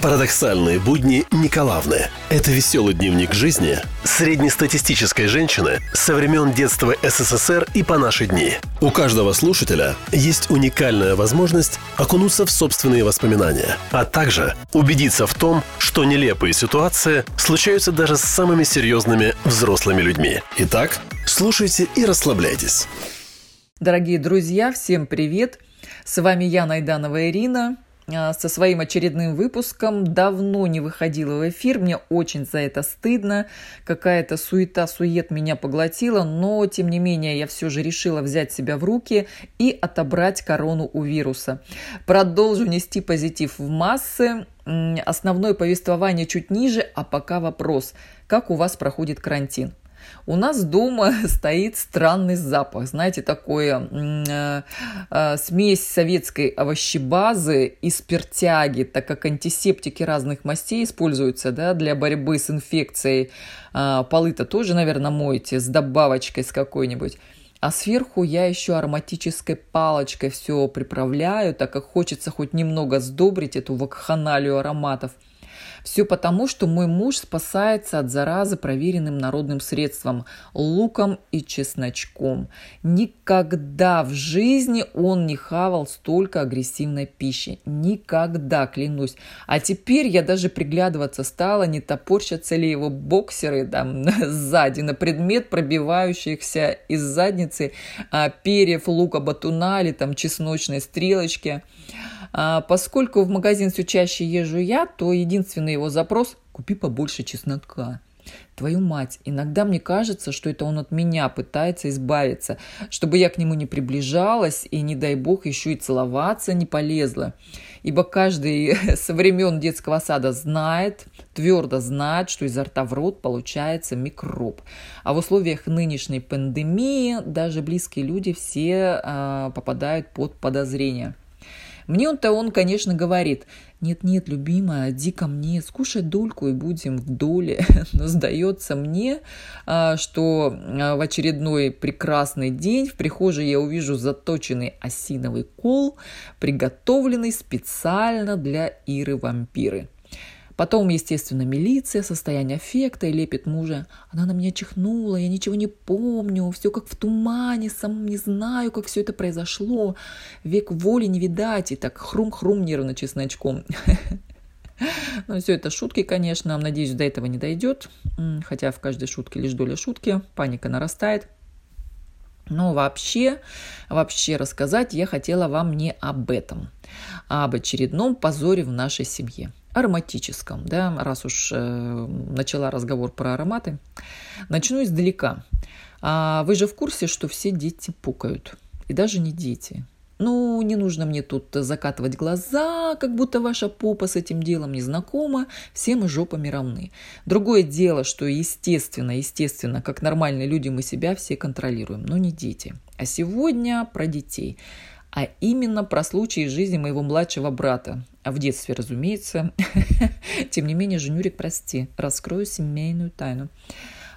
Парадоксальные будни Николаевны. Это веселый дневник жизни среднестатистической женщины со времен детства СССР и по наши дни. У каждого слушателя есть уникальная возможность окунуться в собственные воспоминания, а также убедиться в том, что нелепые ситуации случаются даже с самыми серьезными взрослыми людьми. Итак, слушайте и расслабляйтесь. Дорогие друзья, всем привет! С вами я, Найданова Ирина, со своим очередным выпуском. Давно не выходила в эфир, мне очень за это стыдно. Какая-то суета-сует меня поглотила, но тем не менее я все же решила взять себя в руки и отобрать корону у вируса. Продолжу нести позитив в массы. Основное повествование чуть ниже, а пока вопрос. Как у вас проходит карантин? У нас дома стоит странный запах, знаете, такое э, э, смесь советской овощебазы и спиртяги, так как антисептики разных мастей используются да, для борьбы с инфекцией. Э, полы-то тоже, наверное, моете с добавочкой с какой-нибудь. А сверху я еще ароматической палочкой все приправляю, так как хочется хоть немного сдобрить эту вакханалию ароматов – все потому, что мой муж спасается от заразы проверенным народным средством – луком и чесночком. Никогда в жизни он не хавал столько агрессивной пищи. Никогда, клянусь. А теперь я даже приглядываться стала, не топорщатся ли его боксеры там сзади на предмет пробивающихся из задницы а, перьев лука батуна или там чесночной стрелочки. А, поскольку в магазин все чаще езжу я, то единственный его запрос – купи побольше чеснока. Твою мать, иногда мне кажется, что это он от меня пытается избавиться, чтобы я к нему не приближалась и, не дай бог, еще и целоваться не полезла. Ибо каждый со времен детского сада знает, твердо знает, что изо рта в рот получается микроб. А в условиях нынешней пандемии даже близкие люди все а, попадают под подозрение – мне он-то он, конечно, говорит, нет-нет, любимая, иди ко мне, скушай дольку и будем в доле. Но сдается мне, а, что а, в очередной прекрасный день в прихожей я увижу заточенный осиновый кол, приготовленный специально для Иры-вампиры. Потом, естественно, милиция, состояние аффекта и лепит мужа. Она на меня чихнула, я ничего не помню, все как в тумане, сам не знаю, как все это произошло. Век воли не видать, и так хрум-хрум нервно чесночком. Ну, все это шутки, конечно. Надеюсь, до этого не дойдет. Хотя в каждой шутке лишь доля шутки. Паника нарастает. Но вообще, вообще рассказать я хотела вам не об этом, а об очередном позоре в нашей семье ароматическом, да, раз уж э, начала разговор про ароматы. Начну издалека. А вы же в курсе, что все дети пукают, и даже не дети. Ну, не нужно мне тут закатывать глаза, как будто ваша попа с этим делом не знакома, все мы жопами равны. Другое дело, что естественно, естественно, как нормальные люди мы себя все контролируем, но не дети. А сегодня про детей а именно про случай из жизни моего младшего брата. А в детстве, разумеется. Тем не менее, Женюрик, прости, раскрою семейную тайну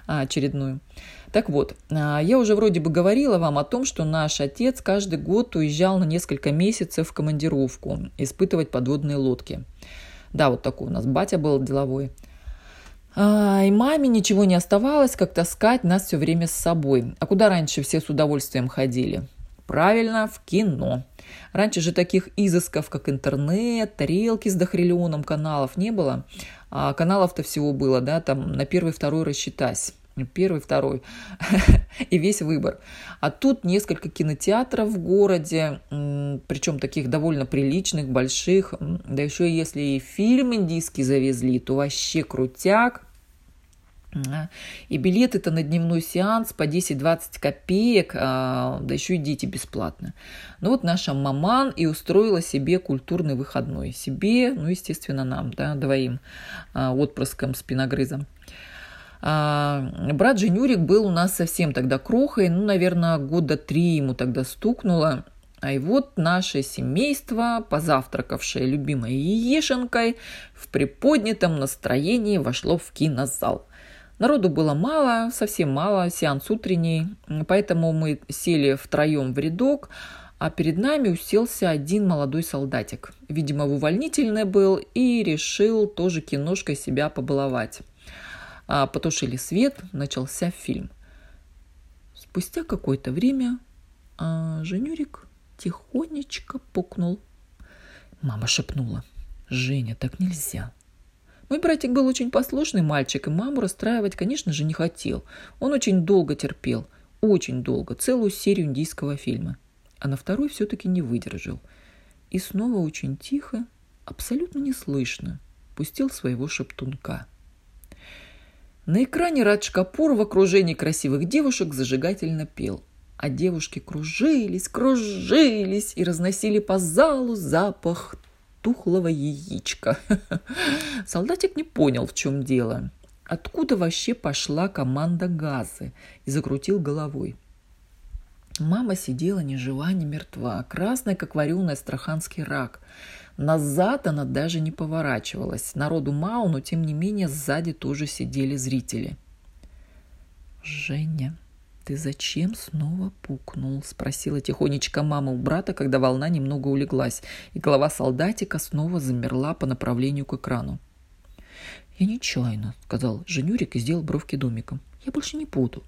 а, очередную. Так вот, а, я уже вроде бы говорила вам о том, что наш отец каждый год уезжал на несколько месяцев в командировку испытывать подводные лодки. Да, вот такой у нас батя был деловой. А, и маме ничего не оставалось, как таскать нас все время с собой. А куда раньше все с удовольствием ходили? Правильно, в кино. Раньше же таких изысков, как интернет, тарелки с дохриллионом каналов не было. А каналов-то всего было, да, там на первый, второй рассчитать. Первый, второй. и весь выбор. А тут несколько кинотеатров в городе, причем таких довольно приличных, больших. Да еще если и фильм индийский завезли, то вообще крутяк. И билеты-то на дневной сеанс по 10-20 копеек, а, да еще и дети бесплатно. Ну вот наша маман и устроила себе культурный выходной. Себе, ну, естественно, нам, да, двоим а, отпрыском, спиногрызом. А, брат Женюрик был у нас совсем тогда крохой, ну, наверное, года три ему тогда стукнуло. А и вот наше семейство, позавтракавшее любимой яешенкой, в приподнятом настроении вошло в кинозал – Народу было мало, совсем мало, сеанс утренний, поэтому мы сели втроем в рядок, а перед нами уселся один молодой солдатик. Видимо, в увольнительное был и решил тоже киношкой себя побаловать. А потушили свет, начался фильм. Спустя какое-то время а Женюрик тихонечко пукнул. Мама шепнула. «Женя, так нельзя». Мой братик был очень послушный мальчик, и маму расстраивать, конечно же, не хотел. Он очень долго терпел, очень долго, целую серию индийского фильма а на второй все-таки не выдержал. И снова очень тихо, абсолютно неслышно, пустил своего шептунка. На экране Радж Капур в окружении красивых девушек зажигательно пел, а девушки кружились, кружились и разносили по залу запах тухлого яичка. Солдатик не понял, в чем дело. Откуда вообще пошла команда газы и закрутил головой. Мама сидела ни жива, ни мертва, красная, как вареный астраханский рак. Назад она даже не поворачивалась. Народу мало, но тем не менее сзади тоже сидели зрители. «Женя, ты зачем снова пукнул?» – спросила тихонечко мама у брата, когда волна немного улеглась, и голова солдатика снова замерла по направлению к экрану. «Я нечаянно», – сказал Женюрик и сделал бровки домиком. «Я больше не буду».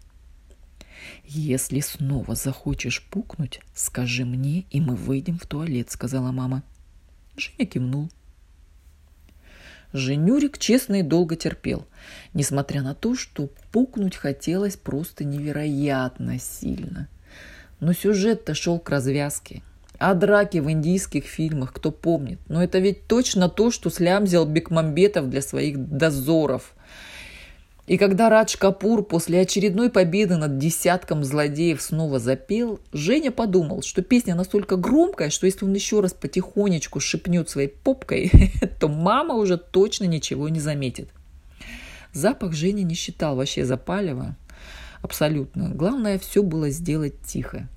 «Если снова захочешь пукнуть, скажи мне, и мы выйдем в туалет», — сказала мама. Женя кивнул. Женюрик честно и долго терпел, несмотря на то, что пукнуть хотелось просто невероятно сильно. Но сюжет-то шел к развязке. А драки в индийских фильмах, кто помнит. Но это ведь точно то, что слямзил Бекмамбетов для своих дозоров – и когда Радж Капур после очередной победы над десятком злодеев снова запел, Женя подумал, что песня настолько громкая, что если он еще раз потихонечку шипнет своей попкой, то мама уже точно ничего не заметит. Запах Женя не считал вообще запалива. Абсолютно. Главное, все было сделать тихо.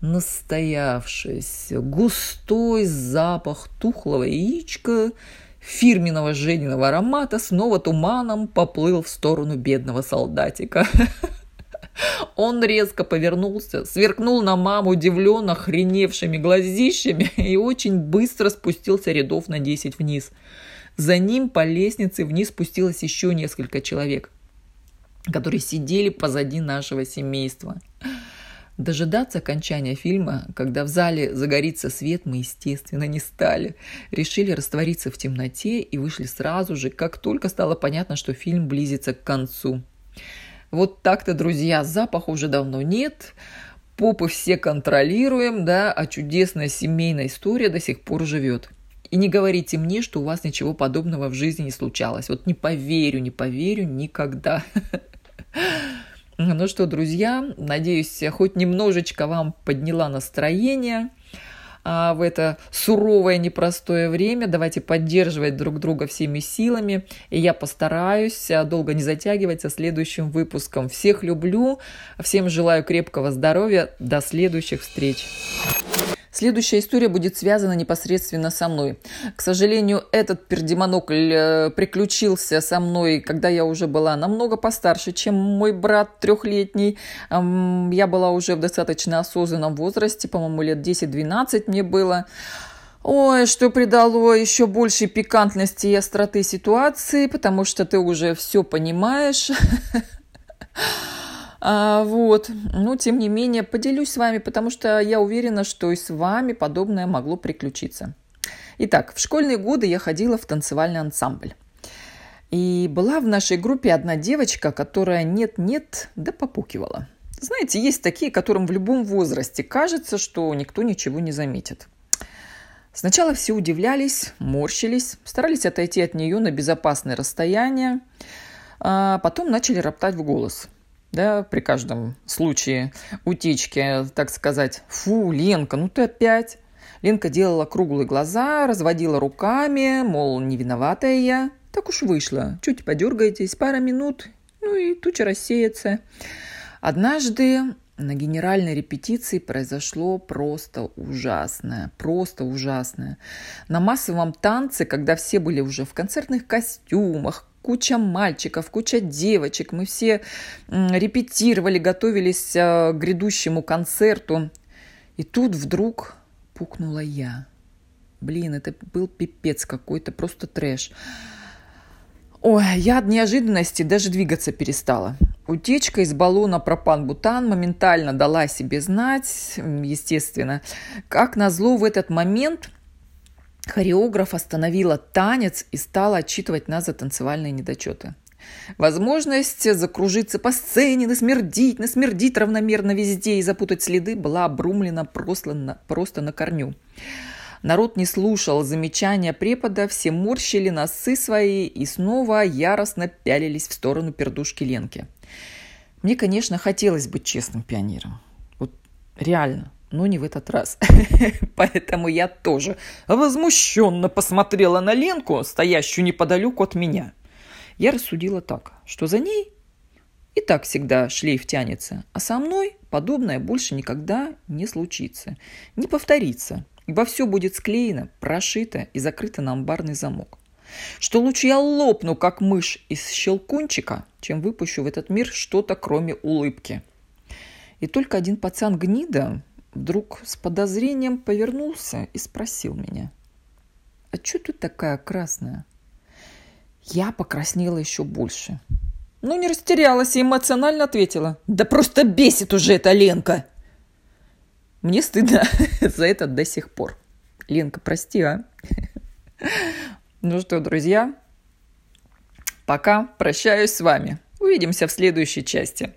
Настоявшийся густой запах тухлого яичка – фирменного Жениного аромата снова туманом поплыл в сторону бедного солдатика. Он резко повернулся, сверкнул на маму удивленно охреневшими глазищами и очень быстро спустился рядов на десять вниз. За ним по лестнице вниз спустилось еще несколько человек, которые сидели позади нашего семейства. Дожидаться окончания фильма, когда в зале загорится свет, мы, естественно, не стали. Решили раствориться в темноте и вышли сразу же, как только стало понятно, что фильм близится к концу. Вот так-то, друзья, запаха уже давно нет, попы все контролируем, да, а чудесная семейная история до сих пор живет. И не говорите мне, что у вас ничего подобного в жизни не случалось. Вот не поверю, не поверю никогда. Ну что, друзья, надеюсь, хоть немножечко вам подняла настроение а, в это суровое, непростое время. Давайте поддерживать друг друга всеми силами. И я постараюсь а, долго не затягивать со следующим выпуском. Всех люблю, всем желаю крепкого здоровья. До следующих встреч. Следующая история будет связана непосредственно со мной. К сожалению, этот пердемонокль э, приключился со мной, когда я уже была намного постарше, чем мой брат трехлетний. Я была уже в достаточно осознанном возрасте, по-моему, лет 10-12 мне было. Ой, что придало еще больше пикантности и остроты ситуации, потому что ты уже все понимаешь. А, вот. Но, тем не менее, поделюсь с вами, потому что я уверена, что и с вами подобное могло приключиться. Итак, в школьные годы я ходила в танцевальный ансамбль. И была в нашей группе одна девочка, которая нет-нет, да попукивала. Знаете, есть такие, которым в любом возрасте кажется, что никто ничего не заметит. Сначала все удивлялись, морщились, старались отойти от нее на безопасное расстояние, а потом начали роптать в голос да, при каждом случае утечки, так сказать, фу, Ленка, ну ты опять. Ленка делала круглые глаза, разводила руками, мол, не виноватая я. Так уж вышло. Чуть подергаетесь, пара минут, ну и туча рассеется. Однажды на генеральной репетиции произошло просто ужасное, просто ужасное. На массовом танце, когда все были уже в концертных костюмах, куча мальчиков, куча девочек. Мы все репетировали, готовились э, к грядущему концерту. И тут вдруг пукнула я. Блин, это был пипец какой-то, просто трэш. Ой, я от неожиданности даже двигаться перестала. Утечка из баллона пропан-бутан моментально дала себе знать, естественно. Как назло в этот момент хореограф остановила танец и стала отчитывать нас за танцевальные недочеты. Возможность закружиться по сцене, насмердить, насмердить равномерно везде и запутать следы была обрумлена просто на, просто на корню. Народ не слушал замечания препода, все морщили носы свои и снова яростно пялились в сторону пердушки Ленки. Мне, конечно, хотелось быть честным пионером. Вот реально, но не в этот раз. Поэтому я тоже возмущенно посмотрела на Ленку, стоящую неподалеку от меня – я рассудила так, что за ней и так всегда шлейф тянется, а со мной подобное больше никогда не случится, не повторится, ибо все будет склеено, прошито и закрыто на амбарный замок. Что лучше я лопну, как мышь из щелкунчика, чем выпущу в этот мир что-то, кроме улыбки. И только один пацан гнида вдруг с подозрением повернулся и спросил меня, «А что ты такая красная?» Я покраснела еще больше. Ну, не растерялась и эмоционально ответила. Да просто бесит уже эта Ленка. Мне стыдно за это до сих пор. Ленка, прости, а? Ну что, друзья, пока прощаюсь с вами. Увидимся в следующей части.